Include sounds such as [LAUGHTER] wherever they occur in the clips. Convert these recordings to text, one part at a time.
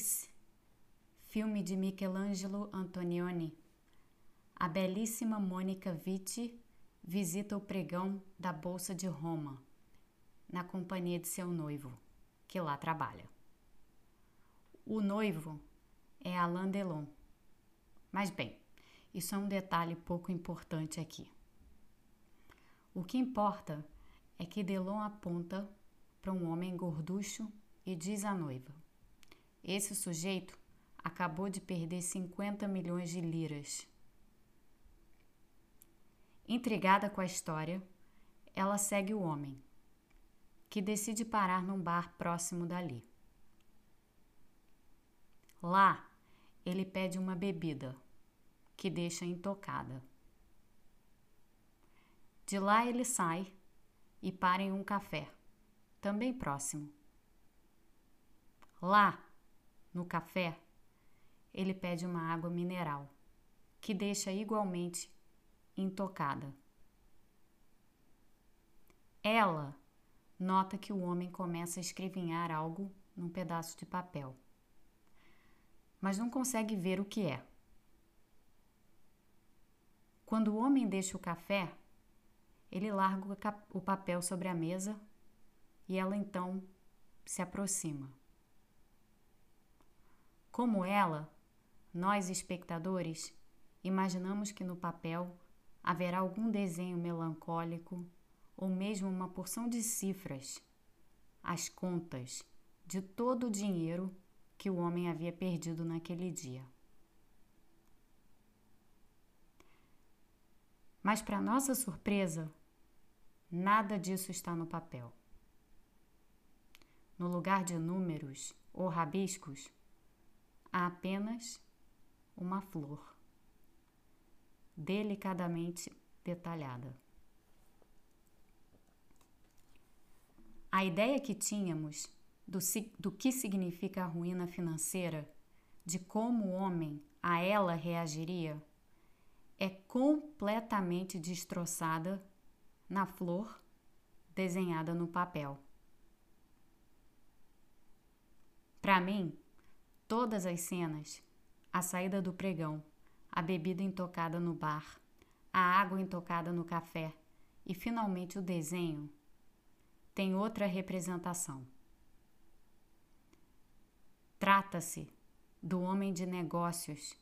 Grease, filme de Michelangelo Antonioni, a belíssima Mônica Vitti visita o pregão da Bolsa de Roma, na companhia de seu noivo, que lá trabalha. O noivo é Alain Delon. Mas bem, isso é um detalhe pouco importante aqui. O que importa é que Delon aponta para um homem gorducho e diz à noiva: Esse sujeito acabou de perder 50 milhões de liras. Intrigada com a história, ela segue o homem, que decide parar num bar próximo dali. Lá, ele pede uma bebida, que deixa intocada. De lá ele sai e para em um café, também próximo. Lá, no café, ele pede uma água mineral, que deixa igualmente intocada. Ela nota que o homem começa a escrevinhar algo num pedaço de papel, mas não consegue ver o que é. Quando o homem deixa o café, ele larga o papel sobre a mesa e ela então se aproxima. Como ela, nós espectadores imaginamos que no papel haverá algum desenho melancólico ou mesmo uma porção de cifras, as contas de todo o dinheiro que o homem havia perdido naquele dia. Mas, para nossa surpresa, nada disso está no papel. No lugar de números ou rabiscos, há apenas uma flor, delicadamente detalhada. A ideia que tínhamos do, do que significa a ruína financeira, de como o homem a ela reagiria, é completamente destroçada na flor desenhada no papel. Para mim, todas as cenas, a saída do pregão, a bebida intocada no bar, a água intocada no café e finalmente o desenho, tem outra representação. Trata-se do homem de negócios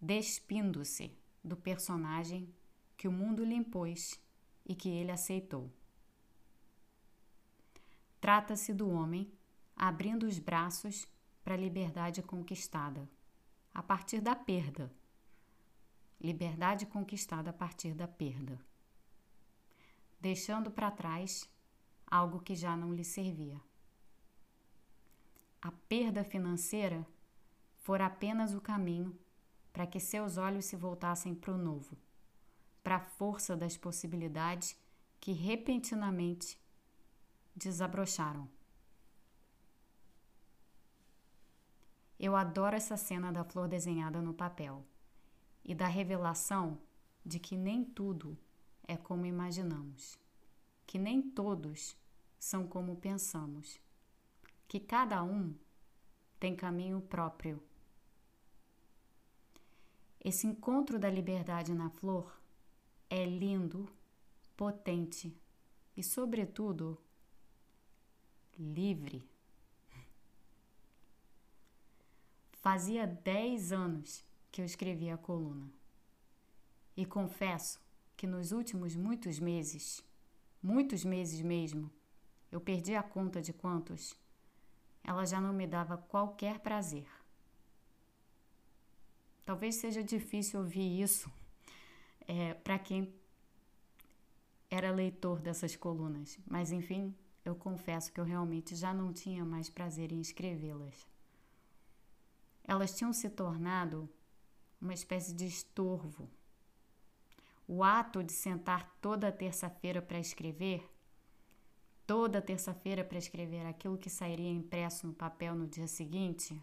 despindo-se do personagem que o mundo lhe impôs e que ele aceitou. Trata-se do homem abrindo os braços para a liberdade conquistada, a partir da perda. Liberdade conquistada a partir da perda. Deixando para trás algo que já não lhe servia. A perda financeira fora apenas o caminho para que seus olhos se voltassem para o novo, para a força das possibilidades que repentinamente desabrocharam. Eu adoro essa cena da flor desenhada no papel e da revelação de que nem tudo é como imaginamos, que nem todos são como pensamos, que cada um tem caminho próprio. Esse encontro da liberdade na flor é lindo, potente e, sobretudo, livre. Fazia 10 anos que eu escrevia a coluna. E confesso que nos últimos muitos meses, muitos meses mesmo, eu perdi a conta de quantos, ela já não me dava qualquer prazer. Talvez seja difícil ouvir isso [LAUGHS] é, para quem era leitor dessas colunas, mas enfim, eu confesso que eu realmente já não tinha mais prazer em escrevê-las. Elas tinham se tornado uma espécie de estorvo. O ato de sentar toda terça-feira para escrever, toda terça-feira para escrever aquilo que sairia impresso no papel no dia seguinte,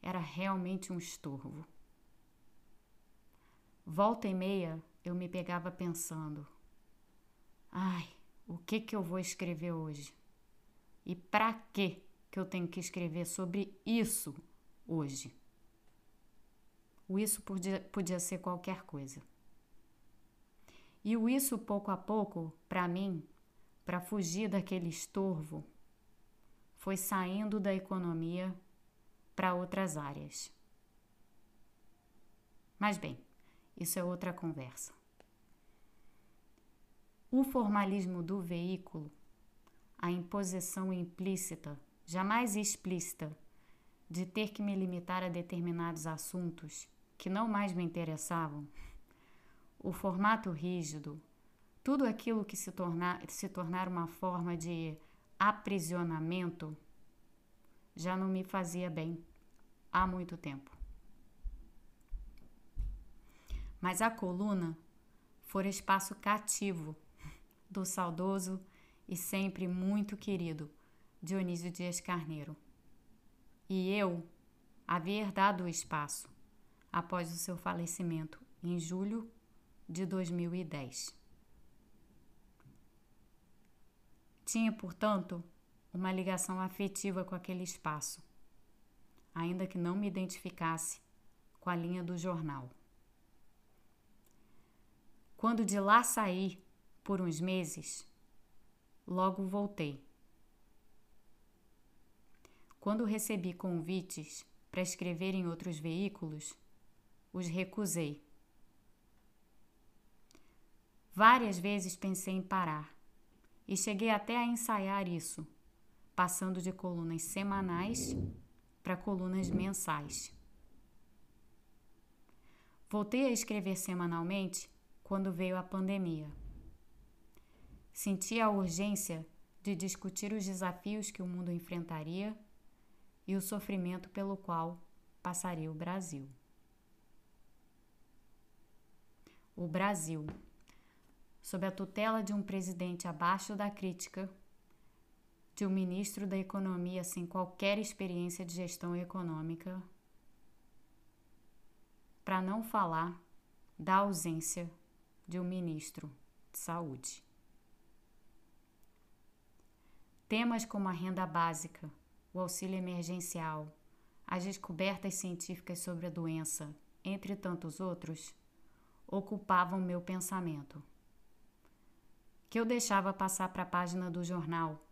era realmente um estorvo. Volta e meia eu me pegava pensando: ai, o que que eu vou escrever hoje? E para quê que eu tenho que escrever sobre isso hoje. O isso podia, podia ser qualquer coisa. E o isso pouco a pouco, para mim, para fugir daquele estorvo, foi saindo da economia para outras áreas. Mas bem, isso é outra conversa. O formalismo do veículo, a imposição implícita, jamais explícita, de ter que me limitar a determinados assuntos que não mais me interessavam, o formato rígido, tudo aquilo que se tornar, se tornar uma forma de aprisionamento já não me fazia bem há muito tempo. Mas a coluna fora espaço cativo do saudoso e sempre muito querido Dionísio Dias Carneiro. E eu havia herdado o espaço após o seu falecimento em julho de 2010. Tinha, portanto, uma ligação afetiva com aquele espaço, ainda que não me identificasse com a linha do jornal. Quando de lá saí por uns meses, logo voltei. Quando recebi convites para escrever em outros veículos, os recusei. Várias vezes pensei em parar e cheguei até a ensaiar isso, passando de colunas semanais para colunas mensais. Voltei a escrever semanalmente quando veio a pandemia. Senti a urgência de discutir os desafios que o mundo enfrentaria e o sofrimento pelo qual passaria o Brasil. O Brasil, sob a tutela de um presidente abaixo da crítica, de um ministro da Economia sem qualquer experiência de gestão econômica, para não falar da ausência de um ministro de saúde. Temas como a renda básica, o auxílio emergencial, as descobertas científicas sobre a doença, entre tantos outros, ocupavam meu pensamento. Que eu deixava passar para a página do jornal,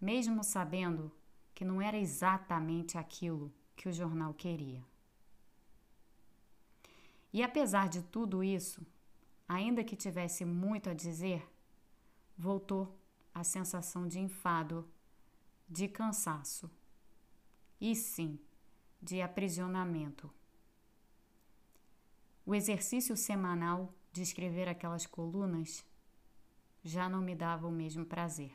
mesmo sabendo que não era exatamente aquilo que o jornal queria. E apesar de tudo isso, ainda que tivesse muito a dizer, voltou a sensação de enfado, de cansaço e sim de aprisionamento. O exercício semanal de escrever aquelas colunas já não me dava o mesmo prazer.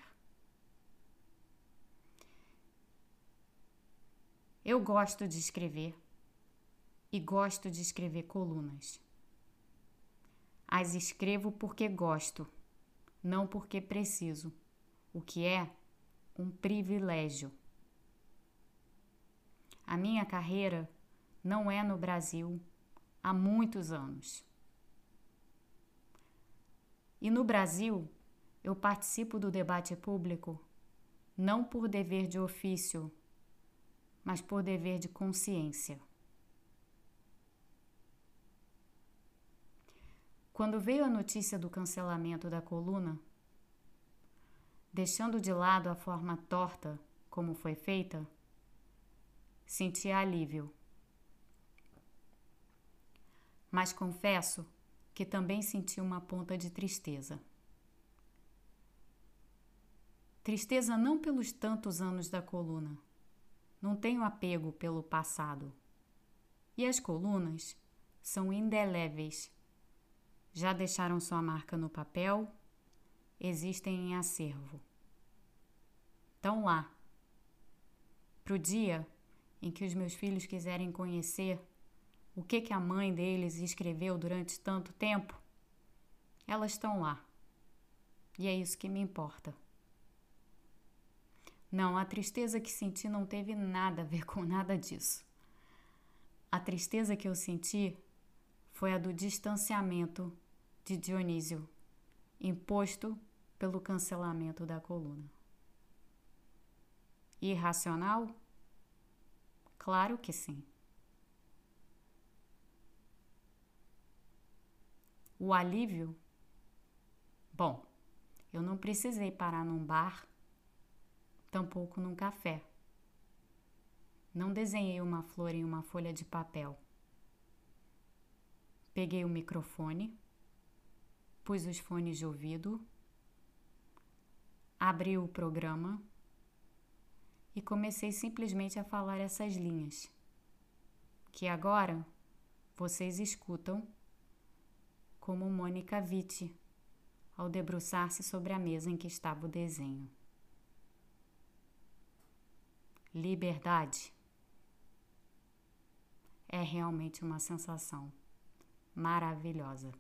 Eu gosto de escrever e gosto de escrever colunas. As escrevo porque gosto, não porque preciso, o que é um privilégio. A minha carreira não é no Brasil há muitos anos. E no Brasil, eu participo do debate público não por dever de ofício, mas por dever de consciência. Quando veio a notícia do cancelamento da coluna, deixando de lado a forma torta como foi feita, senti alívio. Mas confesso que também senti uma ponta de tristeza. Tristeza não pelos tantos anos da coluna. Não tenho apego pelo passado. E as colunas são indeléveis já deixaram sua marca no papel, existem em acervo. Estão lá. Para o dia em que os meus filhos quiserem conhecer o que, que a mãe deles escreveu durante tanto tempo, elas estão lá. E é isso que me importa. Não, a tristeza que senti não teve nada a ver com nada disso. A tristeza que eu senti foi a do distanciamento de Dionísio, imposto pelo cancelamento da coluna. Irracional? Claro que sim. O alívio? Bom, eu não precisei parar num bar, tampouco num café. Não desenhei uma flor em uma folha de papel. Peguei o microfone, pus os fones de ouvido, abri o programa e comecei simplesmente a falar essas linhas, que agora vocês escutam como Mônica Vitti ao debruçar-se sobre a mesa em que estava o desenho. Liberdade é realmente uma sensação maravilhosa.